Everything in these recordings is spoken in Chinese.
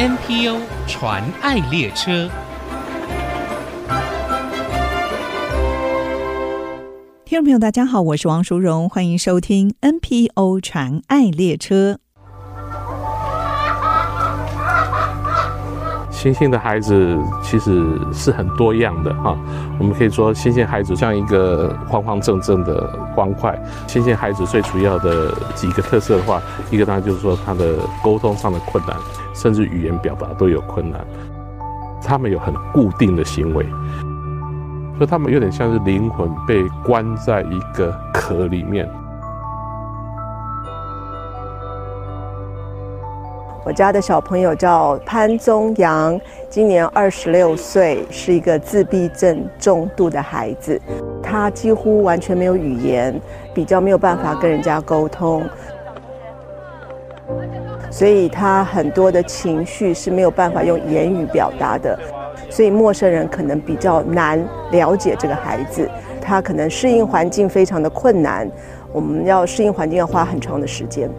NPO 传爱列车，听众朋友，大家好，我是王淑荣，欢迎收听 NPO 传爱列车。星星的孩子其实是很多样的哈，我们可以说星星孩子像一个方方正正的方块。星星孩子最主要的几个特色的话，一个当然就是说他的沟通上的困难，甚至语言表达都有困难。他们有很固定的行为，所以他们有点像是灵魂被关在一个壳里面。我家的小朋友叫潘宗阳，今年二十六岁，是一个自闭症重度的孩子。他几乎完全没有语言，比较没有办法跟人家沟通，所以他很多的情绪是没有办法用言语表达的，所以陌生人可能比较难了解这个孩子。他可能适应环境非常的困难，我们要适应环境要花很长的时间。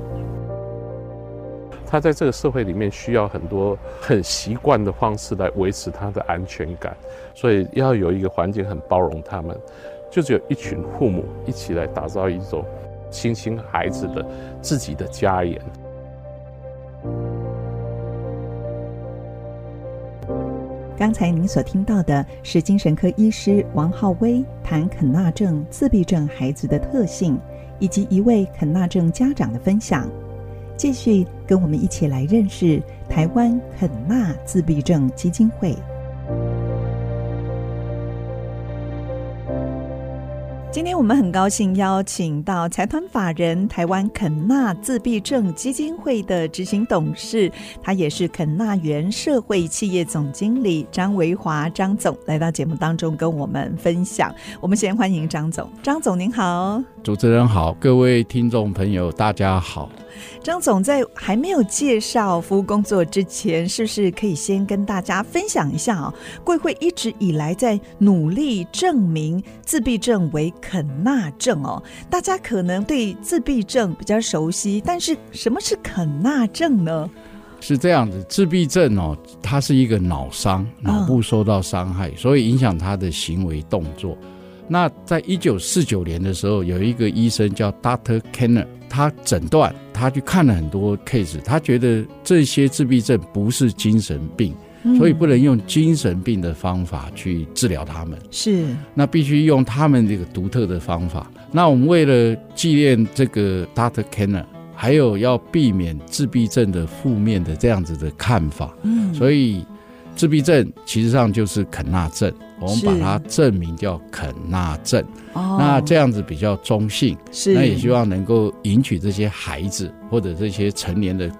他在这个社会里面需要很多很习惯的方式来维持他的安全感，所以要有一个环境很包容他们，就只有一群父母一起来打造一种新兴孩子的自己的家园。刚才您所听到的是精神科医师王浩威谈肯纳症自闭症孩子的特性，以及一位肯纳症家长的分享。继续跟我们一起来认识台湾肯纳自闭症基金会。今天我们很高兴邀请到财团法人台湾肯纳自闭症基金会的执行董事，他也是肯纳园社会企业总经理张维华张总来到节目当中跟我们分享。我们先欢迎张总，张总您好，主持人好，各位听众朋友大家好。张总在还没有介绍服务工作之前，是不是可以先跟大家分享一下啊？贵会一直以来在努力证明自闭症为肯纳症哦。大家可能对自闭症比较熟悉，但是什么是肯纳症呢？是这样子，自闭症哦，它是一个脑伤，脑部受到伤害，嗯、所以影响他的行为动作。那在一九四九年的时候，有一个医生叫 Dr. Kenner，他诊断，他去看了很多 case，他觉得这些自闭症不是精神病，嗯、所以不能用精神病的方法去治疗他们。是，那必须用他们这个独特的方法。那我们为了纪念这个 Dr. Kenner，还有要避免自闭症的负面的这样子的看法，嗯，所以。自闭症其实上就是肯纳症，我们把它证明叫肯纳症。哦，那这样子比较中性，是那也希望能够引起这些孩子或者这些成年的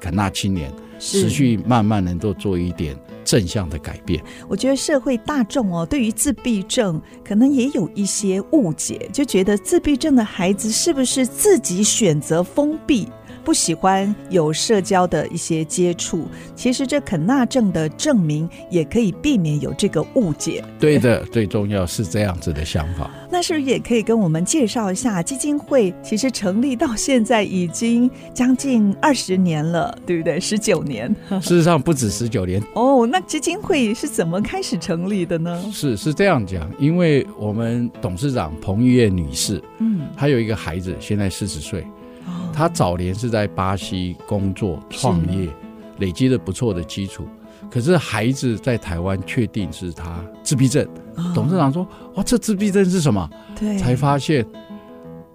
肯纳青年，持续慢慢能够做一点正向的改变。我觉得社会大众哦，对于自闭症可能也有一些误解，就觉得自闭症的孩子是不是自己选择封闭？不喜欢有社交的一些接触，其实这肯纳症的证明也可以避免有这个误解。对的，最重要是这样子的想法。那是不是也可以跟我们介绍一下基金会？其实成立到现在已经将近二十年了，对不对？十九年。事实上不止十九年。哦，那基金会是怎么开始成立的呢？是是这样讲，因为我们董事长彭玉燕女士，嗯，她有一个孩子，现在四十岁。他早年是在巴西工作创业，累积了不错的基础。可是孩子在台湾确定是他自闭症，董事长说：“哇，这自闭症是什么？”对，才发现，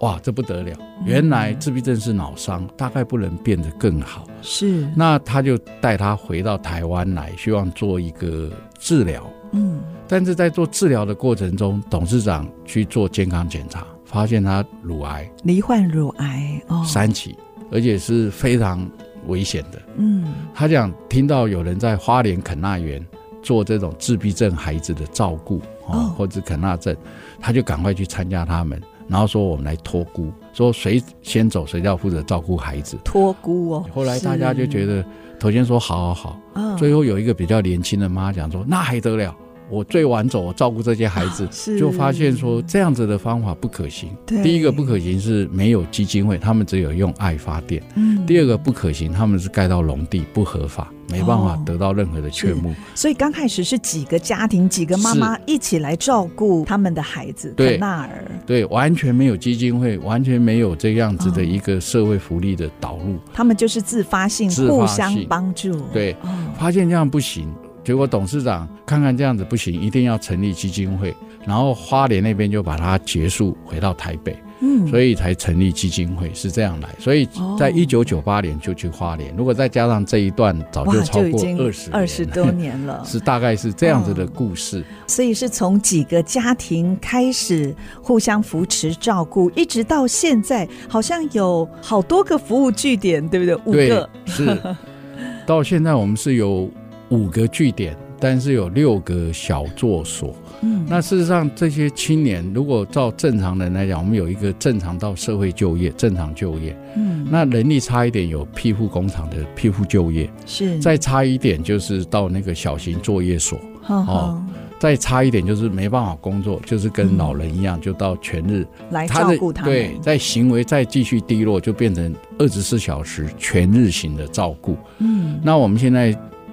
哇，这不得了！原来自闭症是脑伤，大概不能变得更好。是，那他就带他回到台湾来，希望做一个治疗。嗯，但是在做治疗的过程中，董事长去做健康检查。发现他乳癌，罹患乳癌哦，三期，而且是非常危险的。嗯，他讲听到有人在花莲肯纳园做这种自闭症孩子的照顾哦，或者肯纳症，他就赶快去参加他们，然后说我们来托孤，说谁先走谁要负责照顾孩子，托孤哦。后来大家就觉得，头先说好好好，最后有一个比较年轻的妈讲说，那还得了。我最晚走，我照顾这些孩子，是就发现说这样子的方法不可行。对第一个不可行是没有基金会，他们只有用爱发电。嗯第二个不可行，他们是盖到农地不合法，没办法哦得到任何的劝募。所以刚开始是几个家庭、几个妈妈一起来照顾他们的孩子，对肯纳尔。对，完全没有基金会，完全没有这样子的一个社会福利的导入。他们就是自发性、自发性互相帮助。对，哦，发现这样不行，结果董事长看看这样子不行，一定要成立基金会，然后花莲那边就把它结束，回到台北，嗯，所以才成立基金会，是这样来。所以在一九九八年就去花莲，如果再加上这一段，早，就超过二十二十多年了。是大概是这样子的故事。所以是从几个家庭开始互相扶持照顾，一直到现在，好像有好多个服务据点，对不对？五对个，是 到现在我们是有五个据点，但是有六个小作所。嗯，那事实上，这些青年如果照正常人来讲，我们有一个正常到社会就业、正常就业。嗯，那能力差一点，有批复工厂的批复就业；是再差一点，就是到那个小型作业所；哦再差一点，就是没办法工作，就是跟老人一样，就到全日。来照顾他们。对，在行为再继续低落，就变成二十四小时全日型的照顾。嗯，那我们现在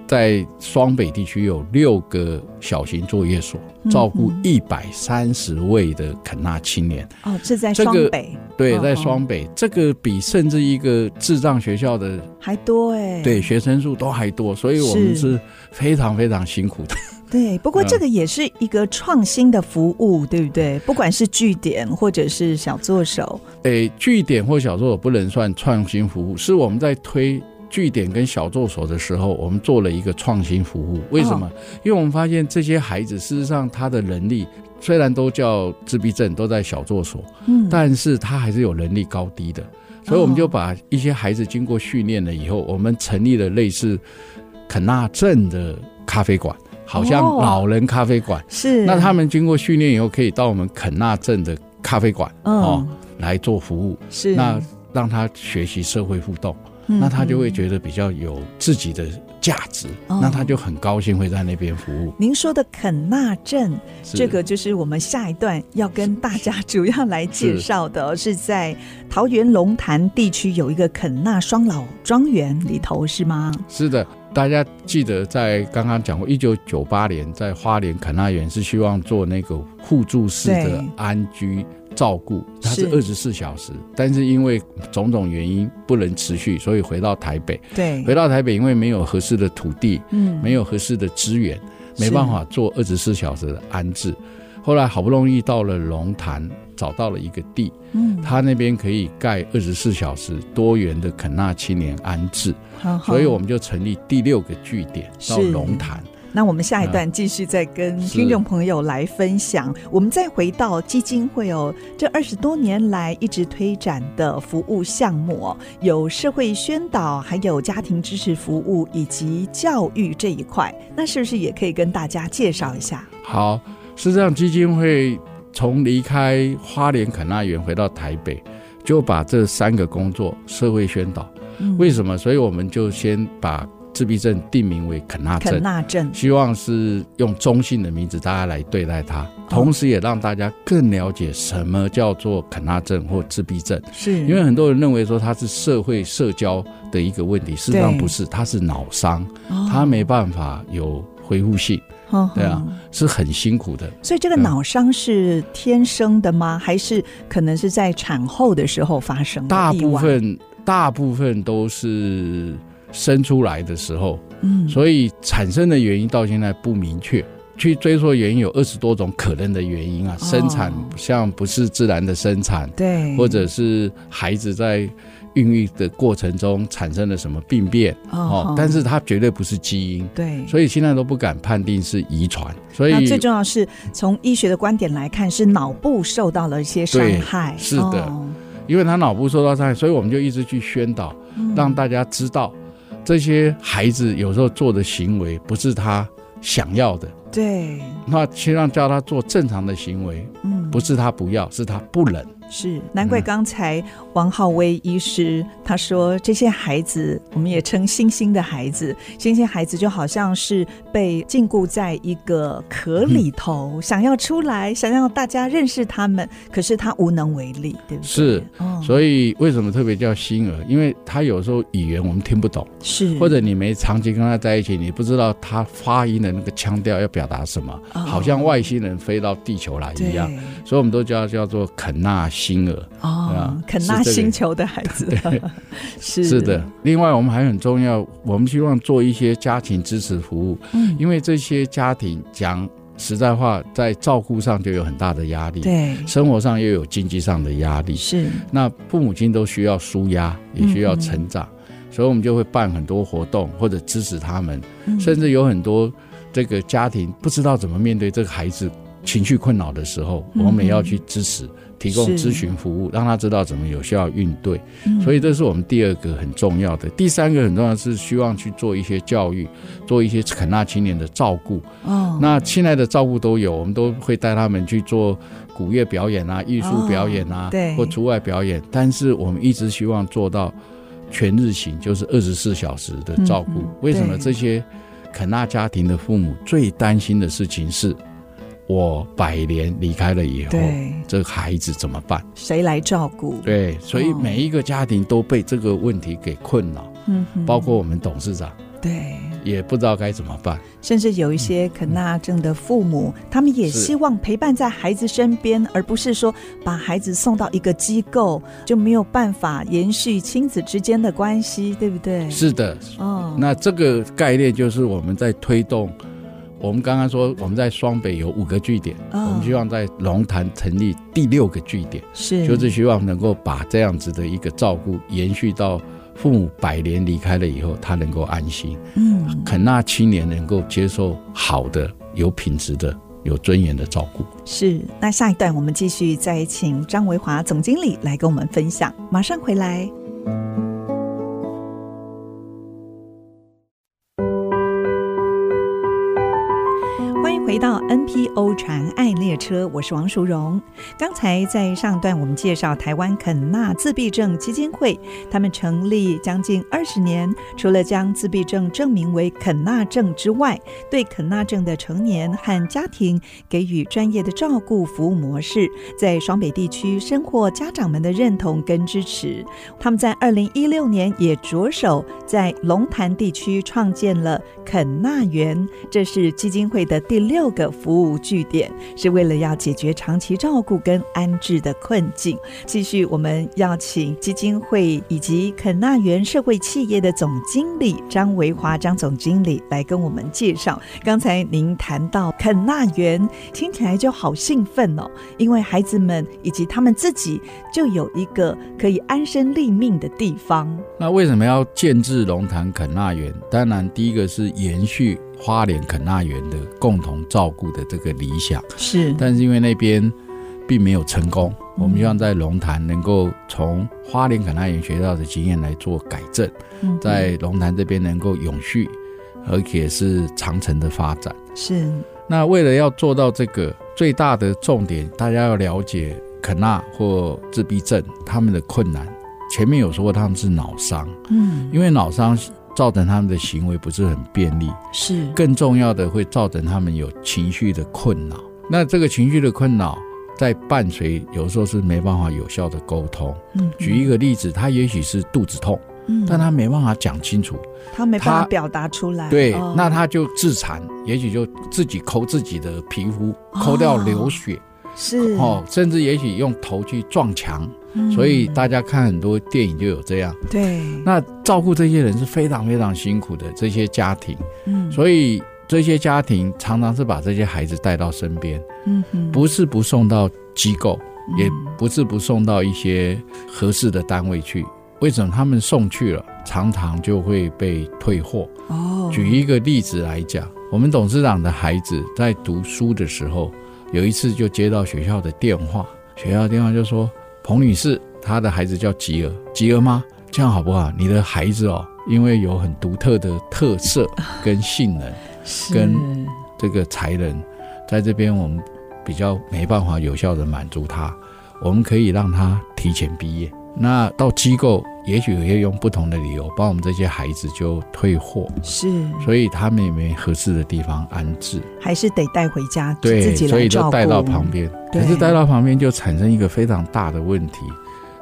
在双北地区有六个小型作业所，嗯照顾一百三十位的肯纳青年。哦，这在这个双北，对，哦在双北，这个比甚至一个智障学校的还多哎。对学生数都还多，所以我们是是非常非常辛苦的。对，不过嗯这个也是一个创新的服务，对不对？不管是据点或者是小作手，诶，据点或小作手不能算创新服务，是我们在推据点跟小作所的时候，我们做了一个创新服务。为什么？哦因为我们发现这些孩子事实上他的能力虽然都叫自闭症，都在小作所，嗯，但是他还是有能力高低的。所以我们就把一些孩子经过训练了以后，我们成立了类似肯纳镇的咖啡馆，好像哦老人咖啡馆。是那他们经过训练以后，可以到我们肯纳镇的咖啡馆哦嗯来做服务。是那让他学习社会互动，嗯那他就会嗯觉得比较有自己的价值，哦那他就很高兴会在那边服务。您说的肯纳镇，这个就是我们下一段要跟大家主要来介绍的哦，是在桃园龙潭地区有一个肯纳双老庄园里头，是吗？是的，大家记得在刚刚讲过，一九九八年在花莲肯纳园是希望做那个互助式的安居照顾，他是是。二十四小时，但是因为种种原因不能持续，所以回到台北。对，回到台北，因为没有合适的土地，嗯。没有合适的资源，没办法做二十四小时的安置。后来好不容易到了龙潭，找到了一个地，嗯，他那边可以盖二十四小时多元的肯纳青年安置，好好。所以我们就成立第六个据点到龙潭。那我们下一段继续再跟听众朋友来分享。我们再回到基金会哦，这二十多年来一直推展的服务项目哦，有社会宣导，还有家庭支持服务以及教育这一块。那是不是也可以跟大家介绍一下？好，实际上，基金会从离开花莲肯纳园回到台北，就把这三个工作社会宣导。嗯为什么？所以我们就先把自闭症定名为肯纳肯症。希望是用中性的名字，大家来对待它，同时也让大家更了解什么叫做肯纳症或自闭症。是因为很多人认为说它是社会社交的一个问题，事实上不是，它是脑伤，它没办法有恢复性，哦对啊，是很辛苦的。所以这个脑伤是天生的吗？还是可能是在产后的时候发生的大？部分大部分都是生出来的时候，嗯，所以产生的原因到现在不明确。去追溯原因有二十多种可能的原因啊，生产像不是自然的生产，对，或者是孩子在孕育的过程中产生了什么病变哦，但是它绝对不是基因，对，所以现在都不敢判定是遗传。所以最重要是从医学的观点来看，是脑部受到了一些伤害，是的，因为他脑部受到伤害，所以我们就一直去宣导，让大家知道这些孩子有时候做的行为不是他想要的。对，那先让教他做正常的行为，嗯，不是他不要，是他不能。是，难怪刚才王浩威医师他说，这些孩子，我们也称星星的孩子，星星孩子就好像是被禁锢在一个壳里头，嗯、想要出来，想要大家认识他们，可是他无能为力，对不对？是，哦、所以为什么特别叫星儿？因为他有时候语言我们听不懂，是，或者你没长期跟他在一起，你不知道他发音的那个腔调要表达什么，哦、好像外星人飞到地球来一样，所以我们都叫叫做肯纳。星儿哦，肯纳星球的孩子，是。是的。另外，我们还很重要，我们希望做一些家庭支持服务，嗯，因为这些家庭讲实在话，在照顾上就有很大的压力，对，生活上又有经济上的压力，是。那父母亲都需要舒压，也需要成长，所以我们就会办很多活动，或者支持他们，甚至有很多这个家庭不知道怎么面对这个孩子情绪困扰的时候，我们也要去支持。提供咨询服务，让他知道怎么有效应对，所以这是我们第二个很重要的。第三个很重要的是希望去做一些教育，做一些肯纳青年的照顾。哦，那现在的照顾都有，我们都会带他们去做古乐表演啊、艺术表演啊，对，或出外表演。但是我们一直希望做到全日型，就是二十四小时的照顾。为什么这些肯纳家庭的父母最担心的事情是？我百年离开了以后，对这个孩子怎么办？谁来照顾？对，所以每一个家庭都被这个问题给困扰，嗯哼，包括我们董事长，对，也不知道该怎么办。甚至有一些肯纳症的父母，嗯、他们也希望陪伴在孩子身边，而不是说把孩子送到一个机构，就没有办法延续亲子之间的关系，对不对？是的，哦，那这个概念就是我们在推动。我们刚刚说，我们在双北有五个据点，哦、我们希望在龙潭成立第六个据点，是。就是希望能够把这样子的一个照顾延续到父母百年离开了以后，他能够安心，嗯，肯纳青年能够接受好的、有品质的、有尊严的照顾。是，那下一段我们继续再请张维华总经理来跟我们分享，马上回来。到 NPO 传爱列车，我是王淑荣。刚才在上段我们介绍台湾肯纳自闭症基金会，他们成立将近二十年，除了将自闭症证明为肯纳症之外，对肯纳症的成年和家庭给予专业的照顾服务模式，在双北地区深获家长们的认同跟支持。他们在二零一六年也着手在龙潭地区创建了肯纳园，这是基金会的第六。个服务据点是为了要解决长期照顾跟安置的困境。继续，我们要请基金会以及肯纳园社会企业的总经理张维华张总经理来跟我们介绍。刚才您谈到肯纳园，听起来就好兴奋哦，因为孩子们以及他们自己就有一个可以安身立命的地方。那为什么要建置龙潭肯纳园？当然，第一个是延续。花莲肯纳园的共同照顾的这个理想是，但是因为那边并没有成功，嗯、我们希望在龙潭能够从花莲肯纳园学到的经验来做改正，嗯、在龙潭这边能够永续，而且是长程的发展。是。那为了要做到这个最大的重点，大家要了解肯纳或自闭症他们的困难。前面有说过他们是脑伤，嗯，因为脑伤。造成他们的行为不是很便利，是更重要的会造成他们有情绪的困扰。那这个情绪的困扰在伴随，有时候是没办法有效的沟通。嗯，举一个例子，他也许是肚子痛，嗯，但他没办法讲清楚，他没办法表达出来。对，那他就自残，也许就自己抠自己的皮肤，抠掉流血。是哦，甚至也许用头去撞墙，嗯、所以大家看很多电影就有这样。对，那照顾这些人是非常非常辛苦的，这些家庭，嗯，所以这些家庭常常是把这些孩子带到身边，嗯哼，不是不送到机构，嗯、也不是不送到一些合适的单位去。为什么他们送去了，常常就会被退货？哦，举一个例子来讲，我们董事长的孩子在读书的时候。有一次就接到学校的电话，学校的电话就说：“彭女士，她的孩子叫吉儿，吉儿吗？这样好不好？你的孩子哦，因为有很独特的特色跟性能，跟这个才能，在这边我们比较没办法有效的满足他。我们可以让他提前毕业。那到机构，也许也用不同的理由，把我们这些孩子就退货，是，所以他们也没合适的地方安置，还是得带回家，对，自己所以就带到旁边。可是带到旁边就产生一个非常大的问题：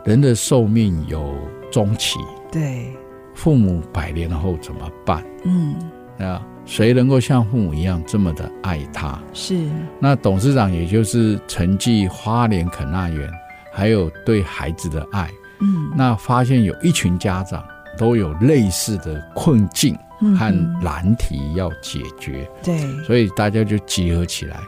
人的寿命有终期，对，父母百年后怎么办？嗯，那，谁能够像父母一样这么的爱他？是。那董事长也就是承继花莲肯纳园，还有对孩子的爱。嗯，那发现有一群家长都有类似的困境和难题要解决，嗯、对，所以大家就集合起来，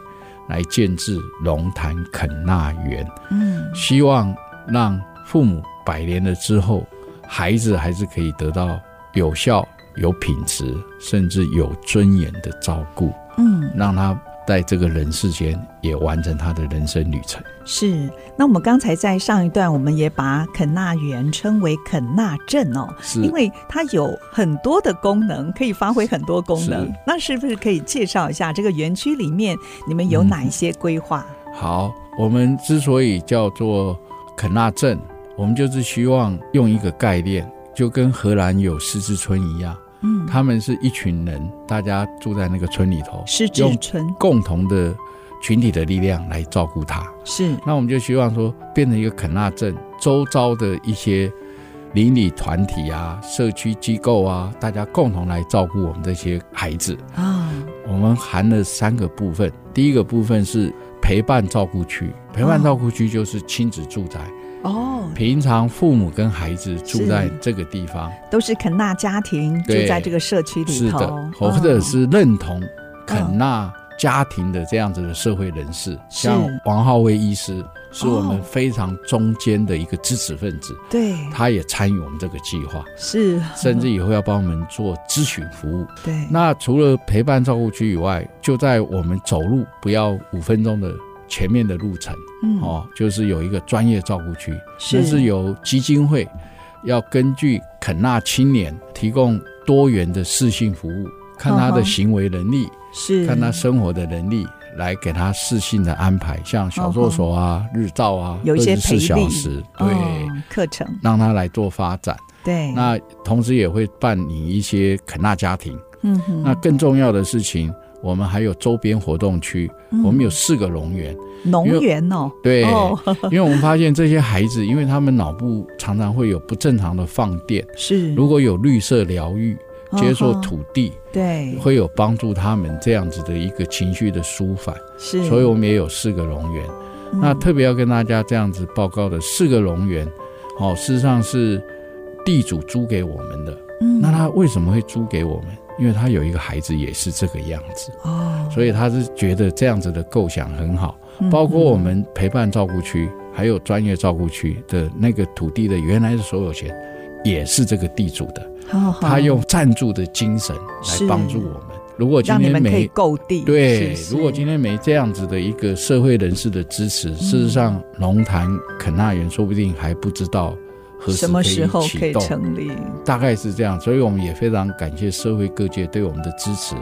来建置龙潭肯纳园。嗯，希望让父母百年了之后，孩子还是可以得到有效、有品质，甚至有尊严的照顾。嗯，让他。在这个人世间，也完成他的人生旅程。是。那我们刚才在上一段，我们也把肯纳园称为肯纳镇哦，是，因为它有很多的功能，可以发挥很多功能。那是不是可以介绍一下这个园区里面你们有哪一些规划？嗯。好，我们之所以叫做肯纳镇，我们就是希望用一个概念，就跟荷兰有狮子村一样。嗯，他们是一群人，大家住在那个村里头，失智村，共同的群体的力量来照顾他。是，那我们就希望说，变成一个肯纳镇，周遭的一些邻里团体啊、社区机构啊，大家共同来照顾我们这些孩子啊。我们含了三个部分，第一个部分是陪伴照顾区，陪伴照顾区就是亲子住宅。哦，平常父母跟孩子住在这个地方，都是肯纳家庭住在这个社区里头，是的，或者是认同肯纳家庭的这样子的社会人士，哦、像王浩威医师是我们非常中间的一个支持分子，对、哦，他也参与我们这个计划，是，甚至以后要帮我们做咨询服务，对。那除了陪伴照顾区以外，就在我们走路不要五分钟的。前面的路程，嗯，哦，就是有一个专业照顾区，是，是由基金会要根据肯纳青年提供多元的适性服务，看他的行为能力，是。看他生活的能力，来给他适性的安排，像小作所啊、日照啊，有一些二十四小时，对，课程。让他来做发展。对，那同时也会办理一些肯纳家庭，嗯哼，那更重要的事情。我们还有周边活动区，嗯、我们有四个农园。农园哦，对，哦、因为我们发现这些孩子，因为他们脑部常常会有不正常的放电，是。如果有绿色疗愈，接受土地，哦、对，会有帮助他们这样子的一个情绪的舒缓。是，所以我们也有四个农园。嗯、那特别要跟大家这样子报告的四个农园，哦，事实上是地主租给我们的。嗯，那他为什么会租给我们？因为他有一个孩子也是这个样子哦，所以他是觉得这样子的构想很好。包括我们陪伴照顾区，还有专业照顾区的那个土地的原来的所有权，也是这个地主的。他用赞助的精神来帮助我们。如果今天没购地，对，如果今天没这样子的一个社会人士的支持，事实上龙潭肯纳园说不定还不知道。什么时候可以成立？大概是这样，所以我们也非常感谢社会各界对我们的支持。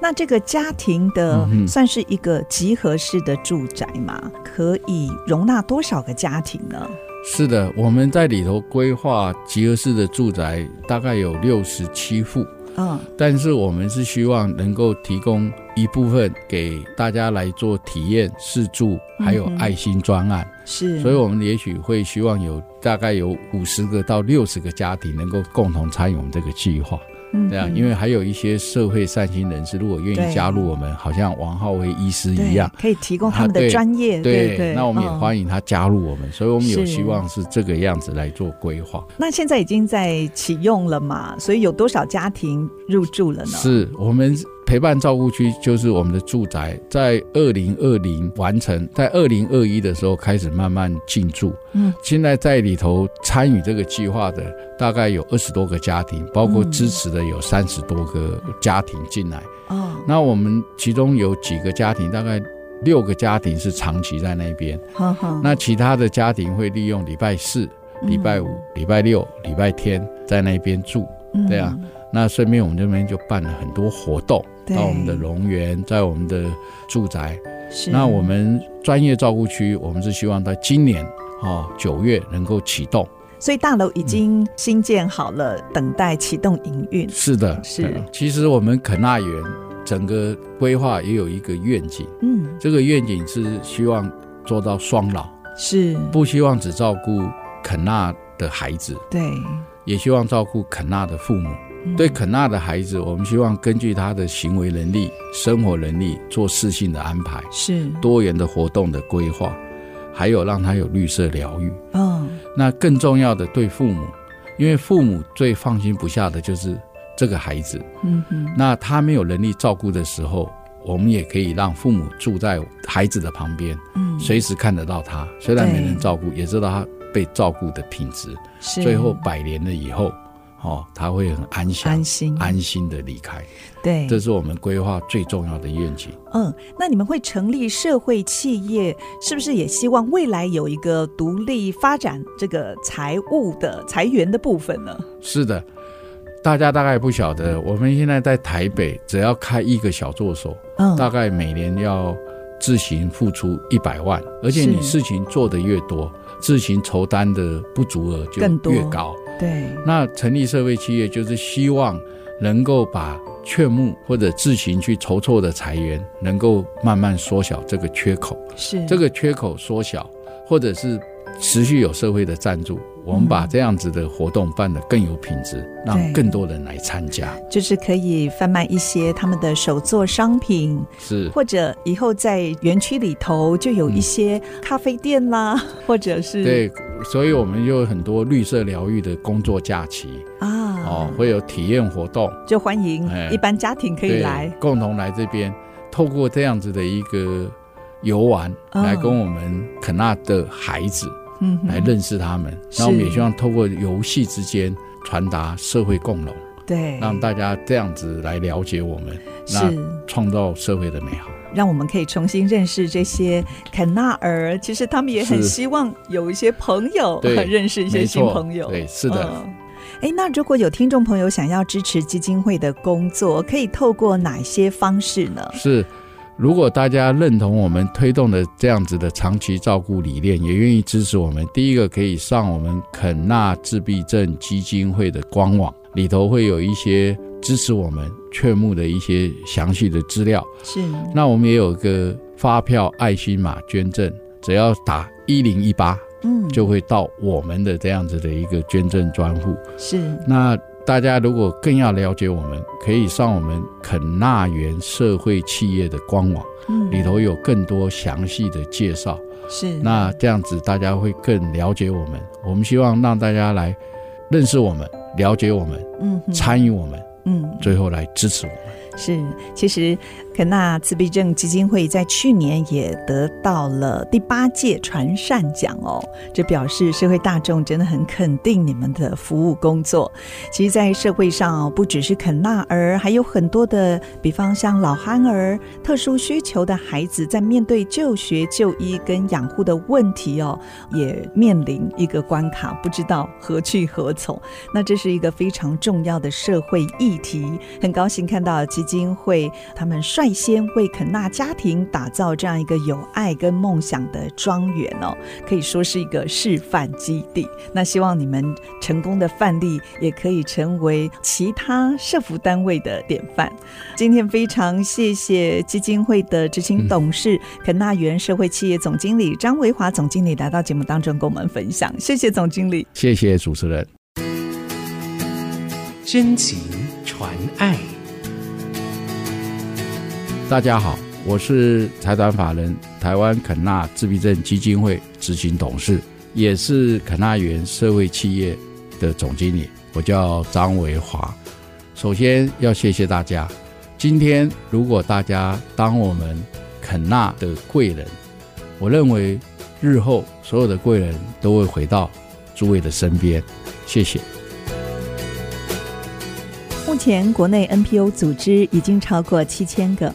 那这个家庭的算是一个集合式的住宅嘛？可以容纳多少个家庭呢？是的，我们在里头规划集合式的住宅，大概有六十七户。嗯，但是我们是希望能够提供一部分给大家来做体验试住，还有爱心专案。是，所以我们也许会希望有大概有五十个到六十个家庭能够共同参与我们这个计划。这样，因为还有一些社会善心人士，如果愿意加入我们，好像王浩威医师一样，可以提供他们的专业。对对，对，那我们也欢迎他加入我们，所以我们有希望是这个样子来做规划。那现在已经在启用了嘛？所以有多少家庭入住了呢？是我们。陪伴照顾区就是我们的住宅，在二零二零完成，在二零二一的时候开始慢慢进驻。嗯，现在在里头参与这个计划的大概有二十多个家庭，包括支持的有三十多个家庭进来。哦，那我们其中有几个家庭，大概六个家庭是长期在那边。那其他的家庭会利用礼拜四、礼拜五、礼拜六、礼拜天在那边住，对啊。那顺便我们这边就办了很多活动，到我们的农园，在我们的住宅。是。那我们专业照顾区，我们是希望在今年哦九月能够启动。所以大楼已经新建好了，嗯、等待启动营运。是的，是。其实我们肯纳园整个规划也有一个愿景，嗯，这个愿景是希望做到双老，是不希望只照顾肯纳的孩子，对，也希望照顾肯纳的父母。嗯、对肯纳的孩子，我们希望根据他的行为能力、生活能力做事性的安排，是。多元的活动的规划。还有让他有绿色疗愈，嗯，那更重要的对父母，因为父母最放心不下的就是这个孩子，嗯哼，那他没有能力照顾的时候，我们也可以让父母住在孩子的旁边，嗯，随时看得到他，虽然没人照顾，也知道他被照顾的品质，是，最后百年了以后。哦，他会很安详、安心、安心的离开。对，这是我们规划最重要的愿景。嗯，那你们会成立社会企业，是不是也希望未来有一个独立发展这个财务的财源的部分呢？是的，大家大概不晓得，我们现在在台北，只要开一个小作所，嗯，大概每年要自行付出一百万，而且你事情做得越多，自行筹担的不足额就越高。对，那成立社会企业就是希望能够把劝募或者自行去筹措的财源，能够慢慢缩小这个缺口。是这个缺口缩小，或者是持续有社会的赞助。我们把这样子的活动办得更有品质，让更多人来参加，就是可以贩卖一些他们的手作商品，是。或者以后在园区里头就有一些咖啡店啦，嗯、或者是对，所以我们有很多绿色疗愈的工作假期啊，哦，会有体验活动，就欢迎一般家庭可以来。共同来这边，透过这样子的一个游玩，来跟我们肯纳的孩子。嗯，来认识他们，那我们也希望透过游戏之间传达社会共荣，对，让大家这样子来了解我们，是创造社会的美好，让我们可以重新认识这些肯纳尔。其实他们也很希望有一些朋友，对，认识一些新朋友。对，是的。哎、嗯，那如果有听众朋友想要支持基金会的工作，可以透过哪些方式呢？是。如果大家认同我们推动的这样子的长期照顾理念，也愿意支持我们，第一个可以上我们肯纳自闭症基金会的官网，里头会有一些支持我们劝募的一些详细的资料。是，那我们也有一个发票爱心码捐赠，只要打一零一八，嗯，就会到我们的这样子的一个捐赠专户。是，那。大家如果更要了解我们，可以上我们肯纳园社会企业的官网，嗯，里头有更多详细的介绍。是，那这样子大家会更了解我们。我们希望让大家来认识我们，了解我们，嗯，参与我们，嗯，最后来支持我们。是，其实肯纳自闭症基金会在去年也得到了第八届传善奖哦，这表示社会大众真的很肯定你们的服务工作。其实，在社会上，不只是肯纳儿，还有很多的，比方像老憨儿、特殊需求的孩子，在面对就学、就医跟养护的问题哦，也面临一个关卡，不知道何去何从。那这是一个非常重要的社会议题。很高兴看到基金会他们率先为肯纳家庭打造这样一个有爱跟梦想的庄园哦，可以说是一个示范基地。那希望你们成功的范例也可以成为其他社服单位的典范。今天非常谢谢基金会的执行董事、嗯、肯纳园社会企业总经理张维华总经理来到节目当中跟我们分享，谢谢总经理，谢谢主持人，真情传爱。大家好，我是财团法人台湾肯纳自闭症基金会执行董事，也是肯纳园社会企业的总经理，我叫张维华。首先要谢谢大家，今天如果大家当我们肯纳的贵人，我认为日后所有的贵人都会回到诸位的身边。谢谢。目前国内 NPO 组织已经超过七千个。